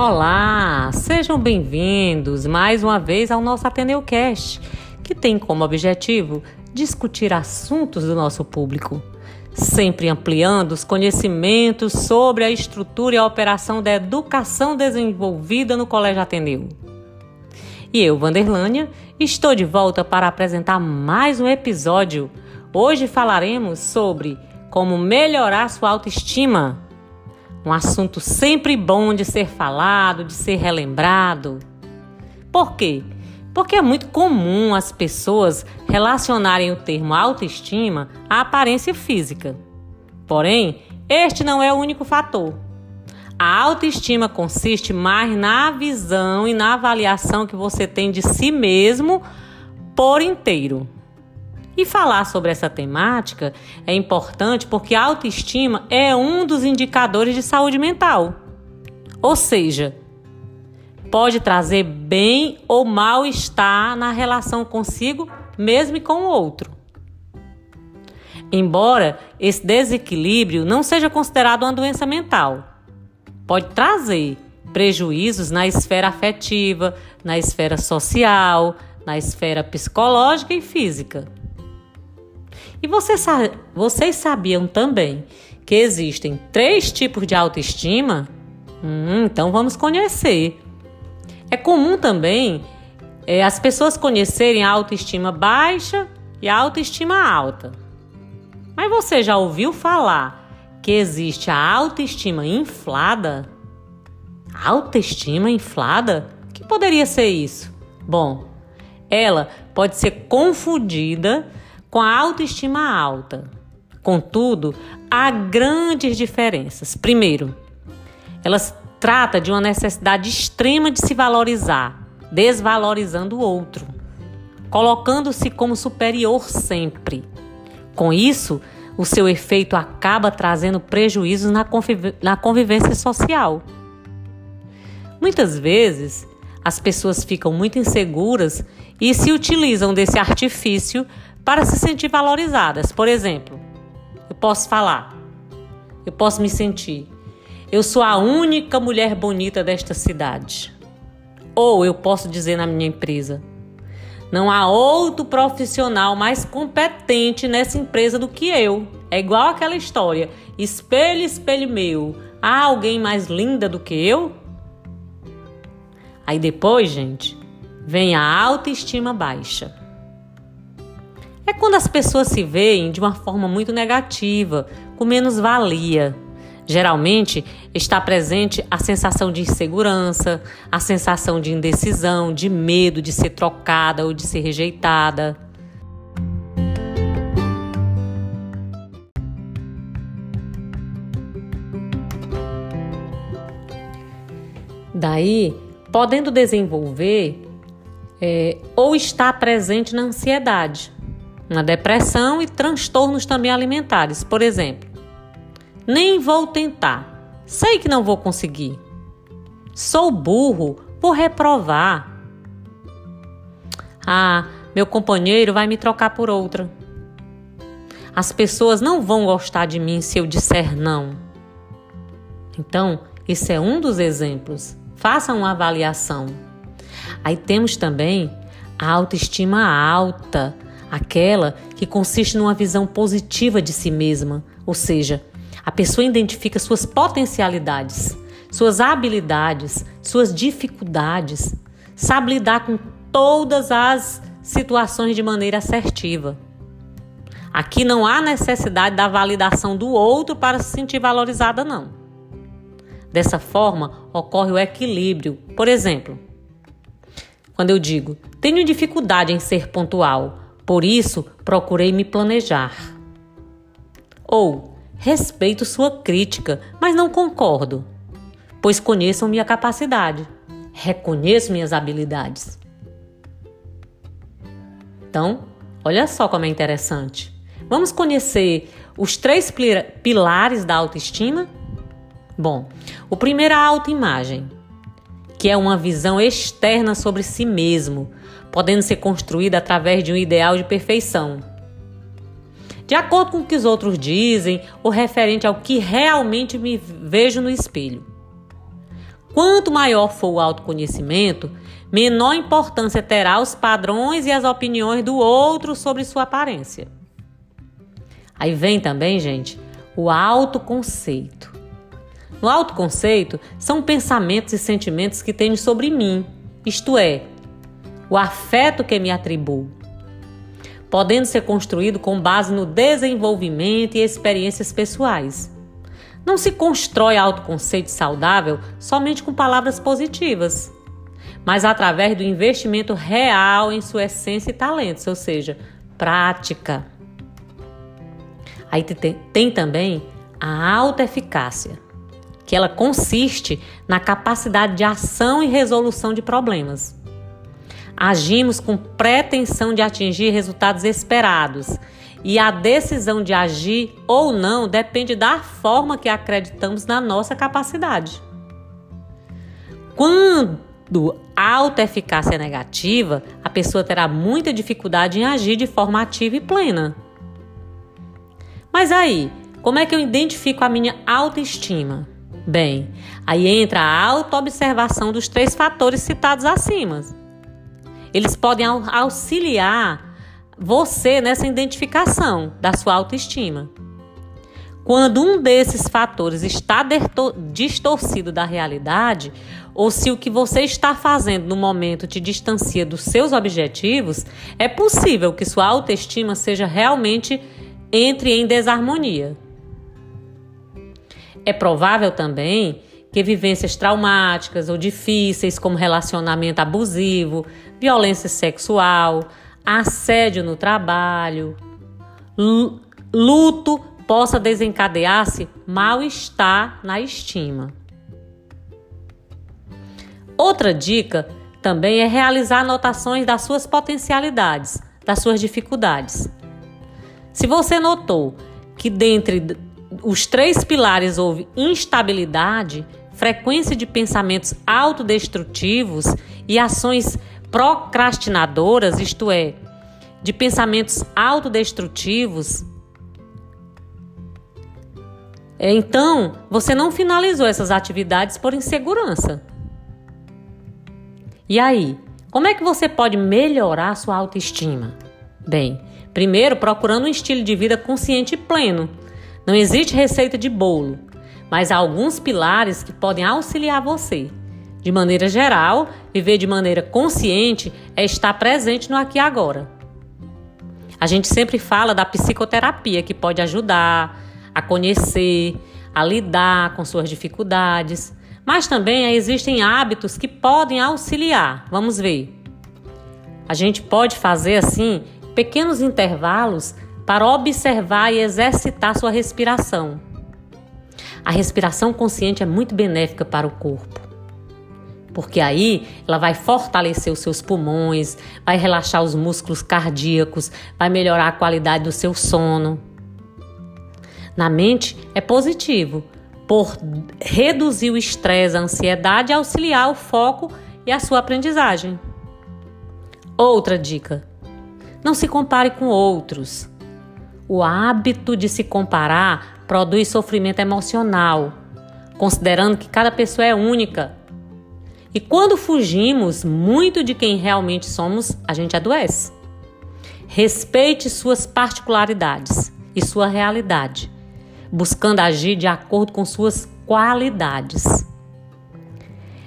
Olá, sejam bem-vindos mais uma vez ao nosso Ateneu Cast, que tem como objetivo discutir assuntos do nosso público, sempre ampliando os conhecimentos sobre a estrutura e a operação da educação desenvolvida no Colégio Ateneu. E eu, Vanderlânia, estou de volta para apresentar mais um episódio. Hoje falaremos sobre como melhorar sua autoestima um assunto sempre bom de ser falado, de ser relembrado. Por quê? Porque é muito comum as pessoas relacionarem o termo autoestima à aparência física. Porém, este não é o único fator. A autoestima consiste mais na visão e na avaliação que você tem de si mesmo por inteiro. E falar sobre essa temática é importante porque a autoestima é um dos indicadores de saúde mental. Ou seja, pode trazer bem ou mal-estar na relação consigo, mesmo e com o outro. Embora esse desequilíbrio não seja considerado uma doença mental, pode trazer prejuízos na esfera afetiva, na esfera social, na esfera psicológica e física. E vocês, vocês sabiam também que existem três tipos de autoestima? Hum, então vamos conhecer. É comum também é, as pessoas conhecerem a autoestima baixa e a autoestima alta. Mas você já ouviu falar que existe a autoestima inflada? Autoestima inflada? O que poderia ser isso? Bom, ela pode ser confundida com a autoestima alta. Contudo, há grandes diferenças. Primeiro, ela trata de uma necessidade extrema de se valorizar, desvalorizando o outro, colocando-se como superior sempre. Com isso, o seu efeito acaba trazendo prejuízos na, conviv na convivência social. Muitas vezes, as pessoas ficam muito inseguras e se utilizam desse artifício para se sentir valorizadas. Por exemplo, eu posso falar, eu posso me sentir, eu sou a única mulher bonita desta cidade. Ou eu posso dizer na minha empresa, não há outro profissional mais competente nessa empresa do que eu. É igual aquela história: espelho, espelho meu, há alguém mais linda do que eu? Aí depois, gente, vem a autoestima baixa é quando as pessoas se veem de uma forma muito negativa, com menos valia. Geralmente está presente a sensação de insegurança, a sensação de indecisão, de medo de ser trocada ou de ser rejeitada. Daí, podendo desenvolver é, ou estar presente na ansiedade uma depressão e transtornos também alimentares. Por exemplo, nem vou tentar, sei que não vou conseguir. Sou burro, vou reprovar. Ah, meu companheiro vai me trocar por outra. As pessoas não vão gostar de mim se eu disser não. Então, esse é um dos exemplos. Faça uma avaliação. Aí temos também a autoestima alta aquela que consiste numa visão positiva de si mesma, ou seja, a pessoa identifica suas potencialidades, suas habilidades, suas dificuldades, sabe lidar com todas as situações de maneira assertiva. Aqui não há necessidade da validação do outro para se sentir valorizada, não. Dessa forma, ocorre o equilíbrio. Por exemplo, quando eu digo, tenho dificuldade em ser pontual, por isso, procurei me planejar. Ou, respeito sua crítica, mas não concordo, pois conheço minha capacidade, reconheço minhas habilidades. Então, olha só como é interessante. Vamos conhecer os três pilares da autoestima? Bom, o primeiro é a autoimagem, que é uma visão externa sobre si mesmo, podendo ser construída através de um ideal de perfeição. De acordo com o que os outros dizem, ou referente ao que realmente me vejo no espelho. Quanto maior for o autoconhecimento, menor importância terá os padrões e as opiniões do outro sobre sua aparência. Aí vem também, gente, o autoconceito. No autoconceito são pensamentos e sentimentos que tenho sobre mim, isto é, o afeto que me atribuo, podendo ser construído com base no desenvolvimento e experiências pessoais. Não se constrói autoconceito saudável somente com palavras positivas, mas através do investimento real em sua essência e talentos, ou seja, prática. Aí tem, também a autoeficácia, que ela consiste na capacidade de ação e resolução de problemas. Agimos com pretensão de atingir resultados esperados e a decisão de agir ou não depende da forma que acreditamos na nossa capacidade. Quando a autoeficácia é negativa, a pessoa terá muita dificuldade em agir de forma ativa e plena. Mas aí, como é que eu identifico a minha autoestima? Bem, aí entra a autoobservação dos três fatores citados acima. Eles podem auxiliar você nessa identificação da sua autoestima. Quando um desses fatores está distorcido da realidade, ou se o que você está fazendo no momento te distancia dos seus objetivos, é possível que sua autoestima seja realmente entre em desarmonia. É provável também que vivências traumáticas ou difíceis, como relacionamento abusivo, violência sexual, assédio no trabalho, luto possa desencadear-se mal-estar na estima. Outra dica também é realizar anotações das suas potencialidades, das suas dificuldades. Se você notou que dentre os três pilares houve instabilidade, frequência de pensamentos autodestrutivos e ações procrastinadoras, isto é, de pensamentos autodestrutivos, então você não finalizou essas atividades por insegurança. E aí, como é que você pode melhorar sua autoestima? Bem, primeiro procurando um estilo de vida consciente e pleno. Não existe receita de bolo, mas há alguns pilares que podem auxiliar você. De maneira geral, viver de maneira consciente é estar presente no aqui e agora. A gente sempre fala da psicoterapia que pode ajudar a conhecer, a lidar com suas dificuldades, mas também existem hábitos que podem auxiliar. Vamos ver. A gente pode fazer assim pequenos intervalos para observar e exercitar sua respiração. A respiração consciente é muito benéfica para o corpo porque aí ela vai fortalecer os seus pulmões, vai relaxar os músculos cardíacos, vai melhorar a qualidade do seu sono. Na mente é positivo, por reduzir o estresse, a ansiedade auxiliar o foco e a sua aprendizagem. Outra dica: não se compare com outros. O hábito de se comparar produz sofrimento emocional, considerando que cada pessoa é única e quando fugimos muito de quem realmente somos, a gente adoece. Respeite suas particularidades e sua realidade, buscando agir de acordo com suas qualidades.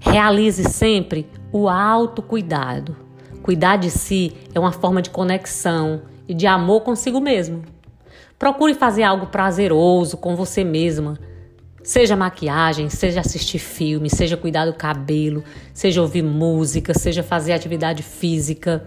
Realize sempre o autocuidado. Cuidar de si é uma forma de conexão e de amor consigo mesmo. Procure fazer algo prazeroso com você mesma Seja maquiagem, seja assistir filme, seja cuidar do cabelo, seja ouvir música, seja fazer atividade física.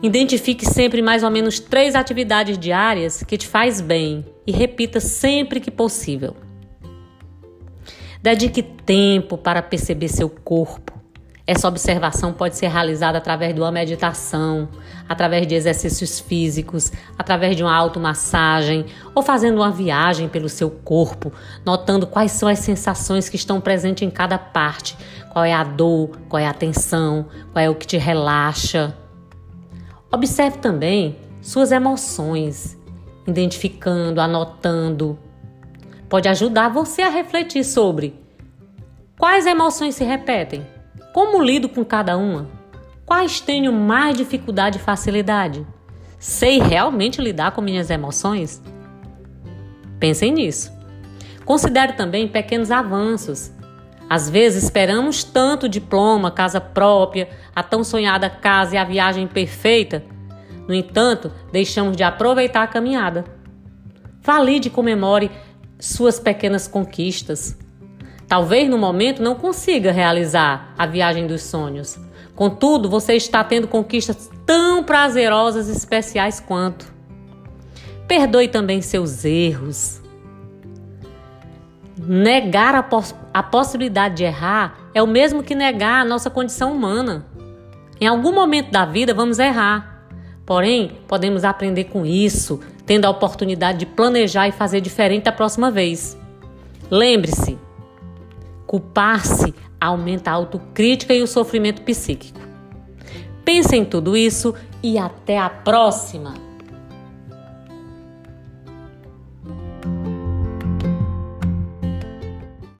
Identifique sempre mais ou menos três atividades diárias que te faz bem e repita sempre que possível. Dedique tempo para perceber seu corpo, essa observação pode ser realizada através de uma meditação, através de exercícios físicos, através de uma automassagem ou fazendo uma viagem pelo seu corpo, notando quais são as sensações que estão presentes em cada parte, qual é a dor, qual é a tensão, qual é o que te relaxa. Observe também suas emoções, identificando, anotando. Pode ajudar você a refletir sobre Quais emoções se repetem? Como lido com cada uma? Quais tenho mais dificuldade e facilidade? Sei realmente lidar com minhas emoções? Pensem nisso. Considere também pequenos avanços. Às vezes esperamos tanto diploma, casa própria, a tão sonhada casa e a viagem perfeita. No entanto, deixamos de aproveitar a caminhada. Valide e comemore suas pequenas conquistas. Talvez no momento não consiga realizar a viagem dos sonhos. Contudo, você está tendo conquistas tão prazerosas e especiais quanto. Perdoe também seus erros. Negar a, a possibilidade de errar é o mesmo que negar a nossa condição humana. Em algum momento da vida vamos errar. Porém, podemos aprender com isso, tendo a oportunidade de planejar e fazer diferente da próxima vez. Lembre-se, culpar-se aumenta a autocrítica e o sofrimento psíquico. Pense em tudo isso e até a próxima!